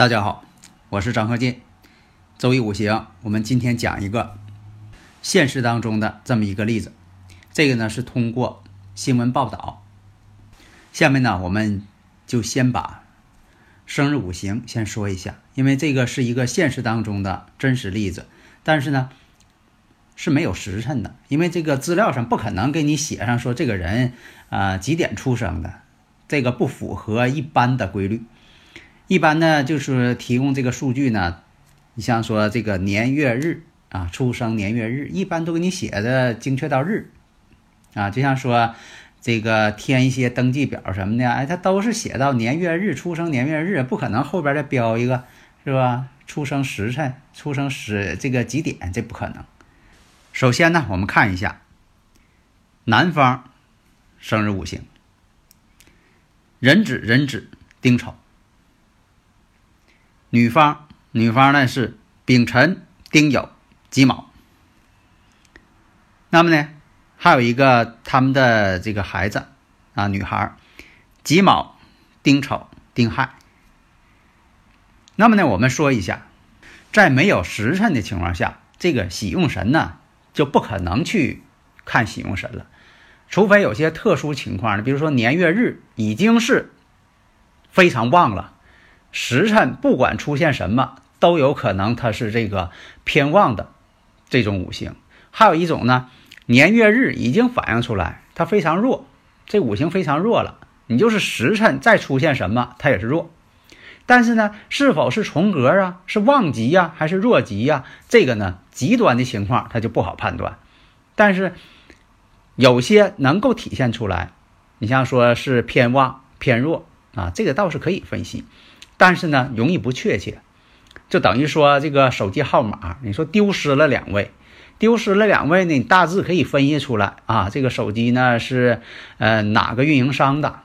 大家好，我是张鹤进。周易五行，我们今天讲一个现实当中的这么一个例子。这个呢是通过新闻报道。下面呢，我们就先把生日五行先说一下，因为这个是一个现实当中的真实例子，但是呢是没有时辰的，因为这个资料上不可能给你写上说这个人啊、呃、几点出生的，这个不符合一般的规律。一般呢，就是提供这个数据呢，你像说这个年月日啊，出生年月日，一般都给你写的精确到日，啊，就像说这个填一些登记表什么的，哎，它都是写到年月日，出生年月日，不可能后边再标一个，是吧？出生时辰，出生时这个几点，这不可能。首先呢，我们看一下男方生日五行，壬子壬子丁丑。女方，女方呢是丙辰、丁酉、己卯。那么呢，还有一个他们的这个孩子啊，女孩，己卯、丁丑、丁亥。那么呢，我们说一下，在没有时辰的情况下，这个喜用神呢就不可能去看喜用神了，除非有些特殊情况，比如说年月日已经是非常旺了。时辰不管出现什么，都有可能它是这个偏旺的这种五行。还有一种呢，年月日已经反映出来，它非常弱，这五行非常弱了。你就是时辰再出现什么，它也是弱。但是呢，是否是重格啊，是旺极呀，还是弱极呀？这个呢，极端的情况它就不好判断。但是有些能够体现出来，你像说是偏旺偏弱啊，这个倒是可以分析。但是呢，容易不确切，就等于说这个手机号码，你说丢失了两位，丢失了两位呢，你大致可以分析出来啊，这个手机呢是呃哪个运营商的，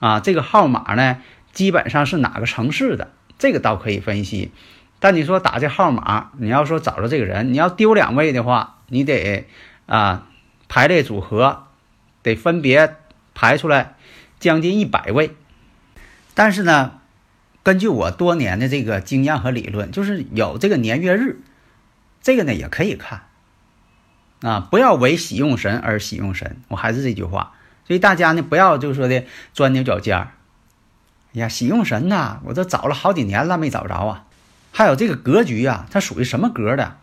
啊，这个号码呢基本上是哪个城市的，这个倒可以分析。但你说打这号码，你要说找着这个人，你要丢两位的话，你得啊排列组合，得分别排出来将近一百位，但是呢。根据我多年的这个经验和理论，就是有这个年月日，这个呢也可以看啊，不要为喜用神而喜用神。我还是这句话，所以大家呢不要就说的钻牛角尖儿。哎呀，喜用神呐，我都找了好几年了没找着啊。还有这个格局啊，它属于什么格的？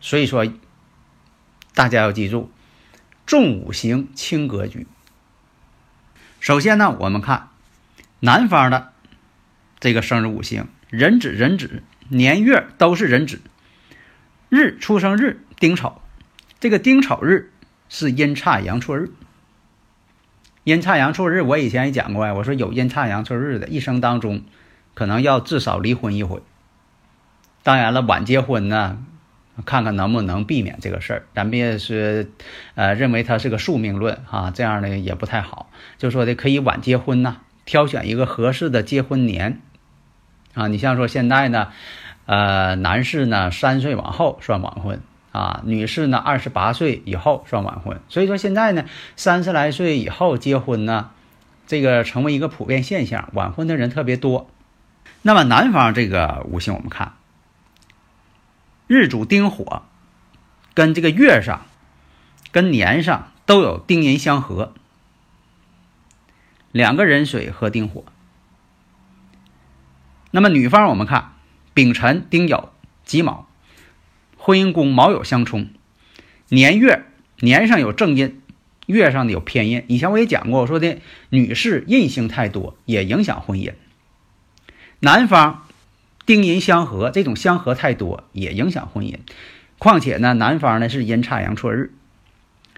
所以说，大家要记住，重五行轻格局。首先呢，我们看南方的。这个生日五行壬子壬子年月都是壬子，日出生日丁丑，这个丁丑日是阴差阳错日。阴差阳错日，我以前也讲过呀，我说有阴差阳错日的，一生当中可能要至少离婚一回。当然了，晚结婚呢，看看能不能避免这个事儿。咱别是呃认为它是个宿命论啊，这样的也不太好。就说的可以晚结婚呐，挑选一个合适的结婚年。啊，你像说现在呢，呃，男士呢三岁往后算晚婚啊，女士呢二十八岁以后算晚婚。所以说现在呢，三十来岁以后结婚呢，这个成为一个普遍现象，晚婚的人特别多。那么男方这个五行我们看，日主丁火，跟这个月上、跟年上都有丁寅相合，两个人水和丁火。那么女方我们看丙辰、丁酉、己卯，婚姻宫卯酉相冲，年月年上有正印，月上的有偏印。以前我也讲过，我说的女士印星太多也影响婚姻。男方丁寅相合，这种相合太多也影响婚姻。况且呢，男方呢是阴差阳错日，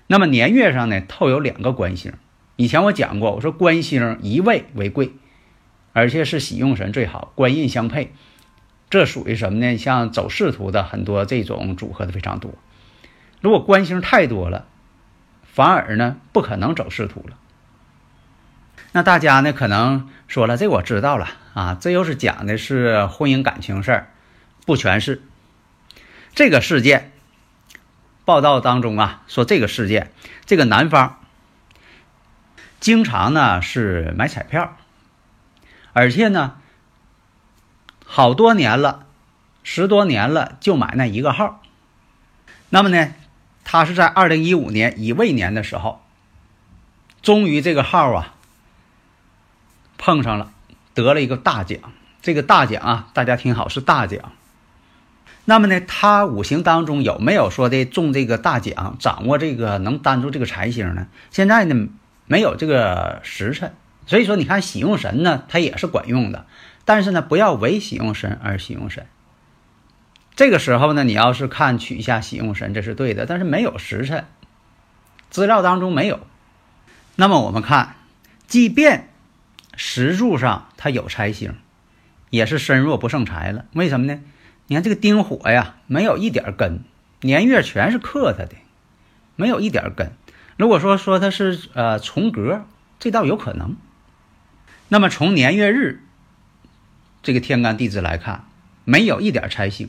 那么年月上呢透有两个官星。以前我讲过，我说官星一位为贵，而且是喜用神最好，官印相配，这属于什么呢？像走仕途的很多这种组合的非常多。如果官星太多了，反而呢不可能走仕途了。那大家呢可能说了，这我知道了啊，这又是讲的是婚姻感情事儿，不全是。这个事件报道当中啊，说这个事件，这个男方。经常呢是买彩票，而且呢好多年了，十多年了就买那一个号。那么呢，他是在二零一五年乙未年的时候，终于这个号啊碰上了，得了一个大奖。这个大奖啊，大家听好是大奖。那么呢，他五行当中有没有说的中这个大奖，掌握这个能担住这个财星呢？现在呢？没有这个时辰，所以说你看喜用神呢，它也是管用的，但是呢，不要为喜用神而喜用神。这个时候呢，你要是看取下喜用神，这是对的，但是没有时辰，资料当中没有。那么我们看，即便石柱上它有财星，也是身弱不胜财了。为什么呢？你看这个丁火呀，没有一点根，年月全是克它的，没有一点根。如果说说它是呃重格，这倒有可能。那么从年月日这个天干地支来看，没有一点财星。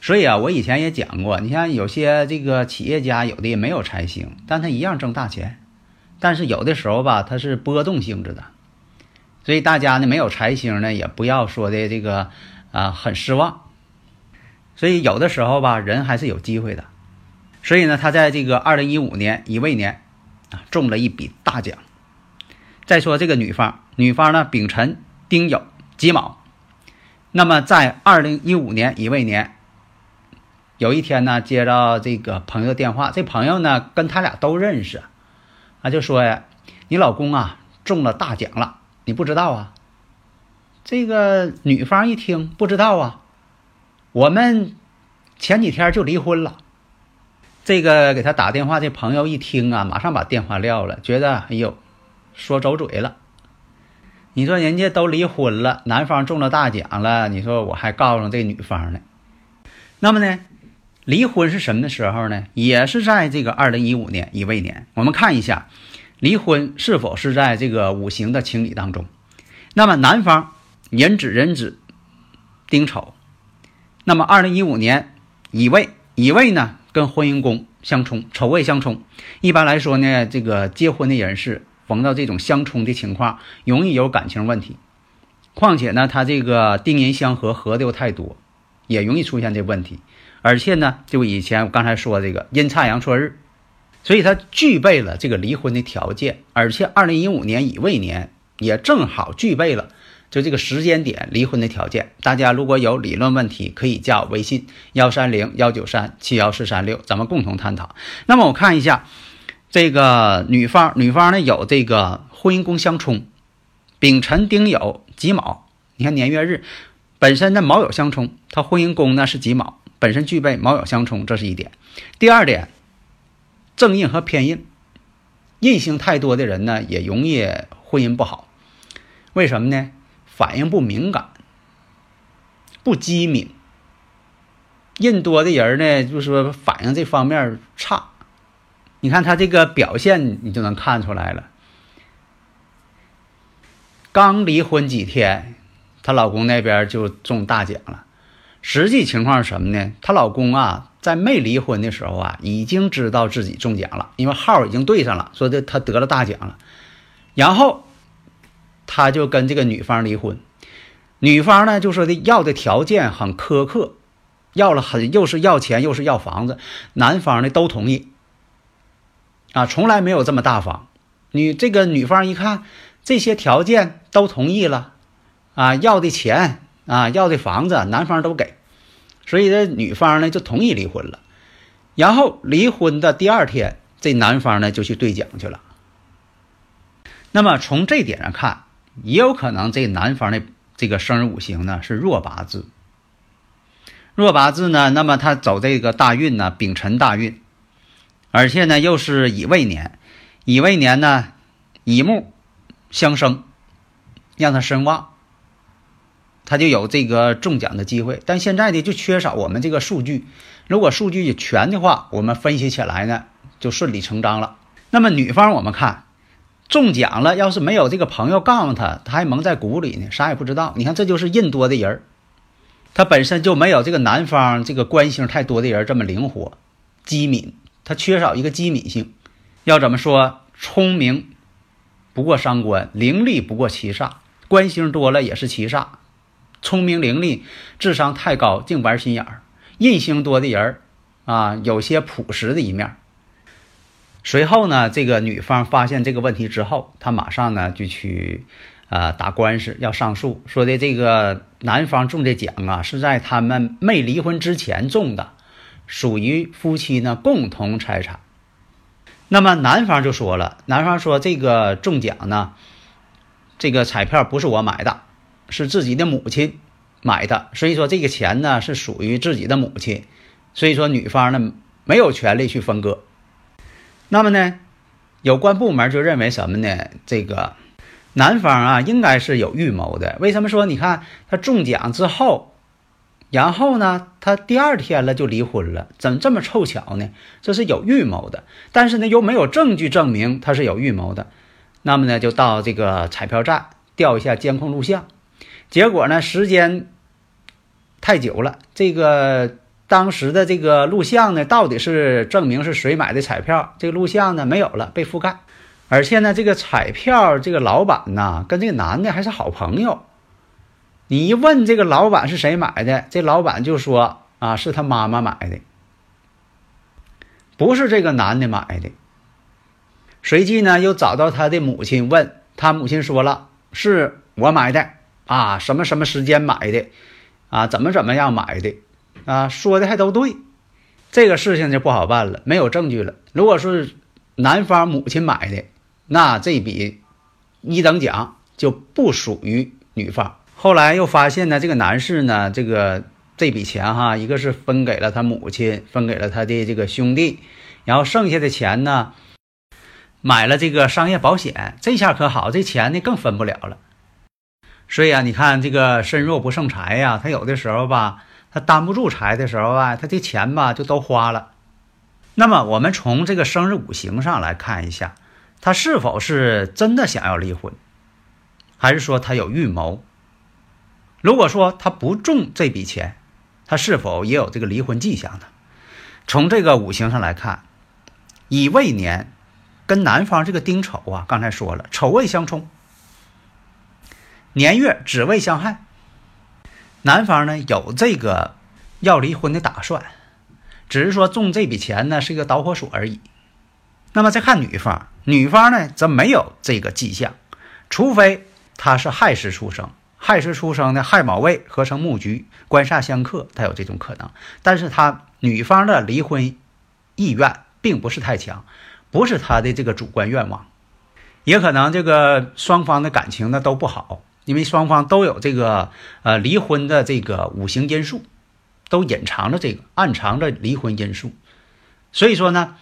所以啊，我以前也讲过，你像有些这个企业家，有的也没有财星，但他一样挣大钱。但是有的时候吧，它是波动性质的，所以大家呢没有财星呢，也不要说的这个啊很失望。所以有的时候吧，人还是有机会的。所以呢，他在这个二零一五年乙未年，啊，中了一笔大奖。再说这个女方，女方呢丙辰、丁酉、己卯。那么在二零一五年乙未年，有一天呢，接到这个朋友电话，这朋友呢跟他俩都认识，啊，就说呀：“你老公啊中了大奖了，你不知道啊？”这个女方一听不知道啊，我们前几天就离婚了。这个给他打电话，这朋友一听啊，马上把电话撂了，觉得哎呦，说走嘴了。你说人家都离婚了，男方中了大奖了，你说我还告诉这女方呢？那么呢，离婚是什么的时候呢？也是在这个二零一五年乙未年。我们看一下，离婚是否是在这个五行的情理当中？那么男方壬子壬子丁丑，那么二零一五年乙未，乙未呢？跟婚姻宫相冲，丑未相冲。一般来说呢，这个结婚的人士逢到这种相冲的情况，容易有感情问题。况且呢，他这个丁寅相合，合的又太多，也容易出现这问题。而且呢，就以前我刚才说这个阴差阳错日，所以他具备了这个离婚的条件。而且二零一五年乙未年也正好具备了。就这个时间点离婚的条件，大家如果有理论问题，可以加我微信幺三零幺九三七幺四三六，咱们共同探讨。那么我看一下，这个女方，女方呢有这个婚姻宫相冲，丙辰丁酉己卯，你看年月日本身的卯酉相冲，她婚姻宫呢是己卯，本身具备卯酉相冲，这是一点。第二点，正印和偏印，印星太多的人呢也容易婚姻不好，为什么呢？反应不敏感，不机敏。印多的人呢，就是说反应这方面差。你看他这个表现，你就能看出来了。刚离婚几天，她老公那边就中大奖了。实际情况是什么呢？她老公啊，在没离婚的时候啊，已经知道自己中奖了，因为号已经对上了，说的他得了大奖了。然后。他就跟这个女方离婚，女方呢就说的要的条件很苛刻，要了很又是要钱又是要房子，男方呢都同意，啊，从来没有这么大方。女这个女方一看这些条件都同意了，啊，要的钱啊要的房子男方都给，所以这女方呢就同意离婚了。然后离婚的第二天，这男方呢就去兑奖去了。那么从这点上看。也有可能这男方的这个生日五行呢是弱八字，弱八字呢，那么他走这个大运呢，丙辰大运，而且呢又是乙未年，乙未年呢乙木相生，让他身旺，他就有这个中奖的机会。但现在呢就缺少我们这个数据，如果数据全的话，我们分析起来呢就顺理成章了。那么女方我们看中奖了，要是没有这个朋友告诉他，他还蒙在鼓里呢，啥也不知道。你看这就是印多的人。他本身就没有这个南方这个官星太多的人这么灵活、机敏，他缺少一个机敏性。要怎么说？聪明不过伤官，伶俐不过七煞。官星多了也是七煞，聪明伶俐，智商太高，净玩心眼儿。印星多的人啊，有些朴实的一面。随后呢，这个女方发现这个问题之后，她马上呢就去。啊，打官司要上诉，说的这个男方中的奖啊，是在他们没离婚之前中的，属于夫妻呢共同财产。那么男方就说了，男方说这个中奖呢，这个彩票不是我买的，是自己的母亲买的，所以说这个钱呢是属于自己的母亲，所以说女方呢没有权利去分割。那么呢，有关部门就认为什么呢？这个。男方啊，应该是有预谋的。为什么说？你看他中奖之后，然后呢，他第二天了就离婚了，怎么这么凑巧呢？这是有预谋的。但是呢，又没有证据证明他是有预谋的。那么呢，就到这个彩票站调一下监控录像。结果呢，时间太久了，这个当时的这个录像呢，到底是证明是谁买的彩票？这个录像呢，没有了，被覆盖。而且呢，这个彩票这个老板呢，跟这个男的还是好朋友。你一问这个老板是谁买的，这老板就说啊，是他妈妈买的，不是这个男的买的。随即呢，又找到他的母亲，问他母亲说了，是我买的啊，什么什么时间买的啊，怎么怎么样买的啊，说的还都对。这个事情就不好办了，没有证据了。如果是男方母亲买的。那这笔一等奖就不属于女方。后来又发现呢，这个男士呢，这个这笔钱哈，一个是分给了他母亲，分给了他的这个兄弟，然后剩下的钱呢，买了这个商业保险。这下可好，这钱呢更分不了了。所以啊，你看这个身弱不胜财呀，他有的时候吧，他担不住财的时候啊，他这钱吧就都花了。那么我们从这个生日五行上来看一下。他是否是真的想要离婚，还是说他有预谋？如果说他不中这笔钱，他是否也有这个离婚迹象呢？从这个五行上来看，乙未年跟男方这个丁丑啊，刚才说了，丑未相冲，年月子未相害，男方呢有这个要离婚的打算，只是说中这笔钱呢是一个导火索而已。那么再看女方，女方呢则没有这个迹象，除非她是亥时出生，亥时出生的亥卯未合成木局，官煞相克，她有这种可能。但是她女方的离婚意愿并不是太强，不是她的这个主观愿望，也可能这个双方的感情呢都不好，因为双方都有这个呃离婚的这个五行因素，都隐藏着这个暗藏着离婚因素，所以说呢。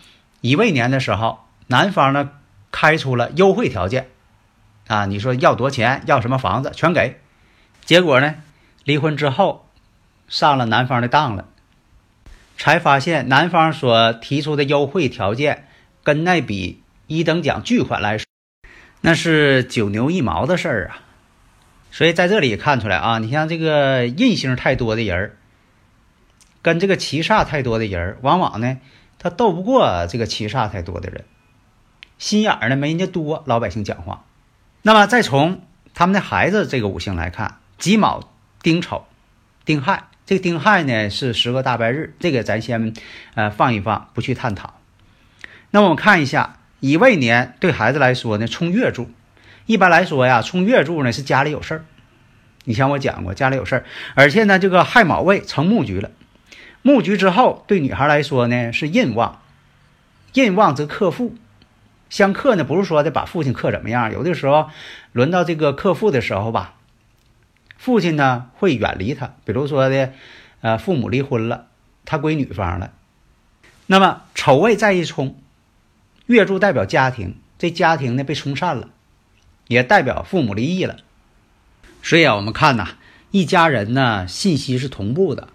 乙未年的时候，男方呢开出了优惠条件，啊，你说要多钱，要什么房子，全给。结果呢，离婚之后，上了男方的当了，才发现男方所提出的优惠条件，跟那笔一等奖巨款来说，那是九牛一毛的事儿啊。所以在这里看出来啊，你像这个印星太多的人儿，跟这个七煞太多的人儿，往往呢。他斗不过这个七煞太多的人，心眼儿呢没人家多，老百姓讲话。那么再从他们的孩子这个五行来看，己卯、丁丑、丁亥，这个丁亥呢是十个大白日，这个咱先呃放一放，不去探讨。那么我们看一下乙未年对孩子来说呢，冲月柱，一般来说呀，冲月柱呢是家里有事儿。你像我讲过，家里有事儿，而且呢这个亥卯未成木局了。木局之后，对女孩来说呢是印旺，印旺则克父，相克呢不是说的把父亲克怎么样，有的时候轮到这个克父的时候吧，父亲呢会远离他，比如说的，呃，父母离婚了，他归女方了。那么丑未再一冲，月柱代表家庭，这家庭呢被冲散了，也代表父母离异了。所以啊，我们看呐，一家人呢信息是同步的，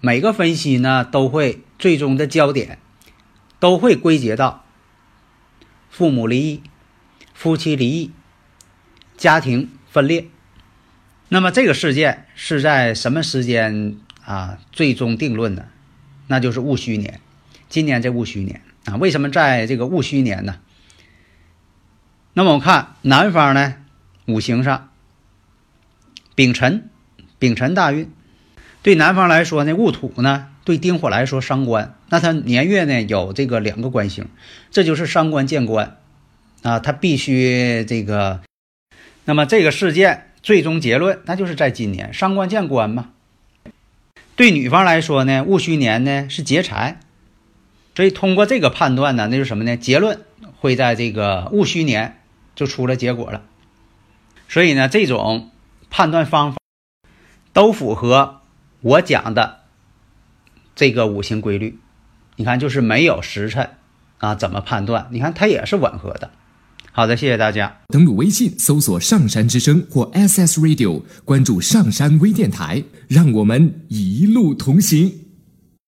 每个分析呢都会最终的焦点都会归结到父母离异、夫妻离异、家庭分裂。那么这个事件是在什么时间啊最终定论呢？那就是戊戌年，今年这戊戌年啊，为什么在这个戊戌年呢？那么我看南方呢，五行上丙辰，丙辰大运，对南方来说呢，戊土呢，对丁火来说伤官，那他年月呢有这个两个官星，这就是伤官见官。啊，他必须这个，那么这个事件最终结论，那就是在今年伤官见官嘛。对女方来说呢，戊戌年呢是劫财，所以通过这个判断呢，那就是什么呢？结论会在这个戊戌年就出了结果了。所以呢，这种判断方法都符合我讲的这个五行规律。你看，就是没有时辰啊，怎么判断？你看它也是吻合的。好的，谢谢大家。登录微信搜索“上山之声”或 SS Radio，关注上山微电台，让我们一路同行。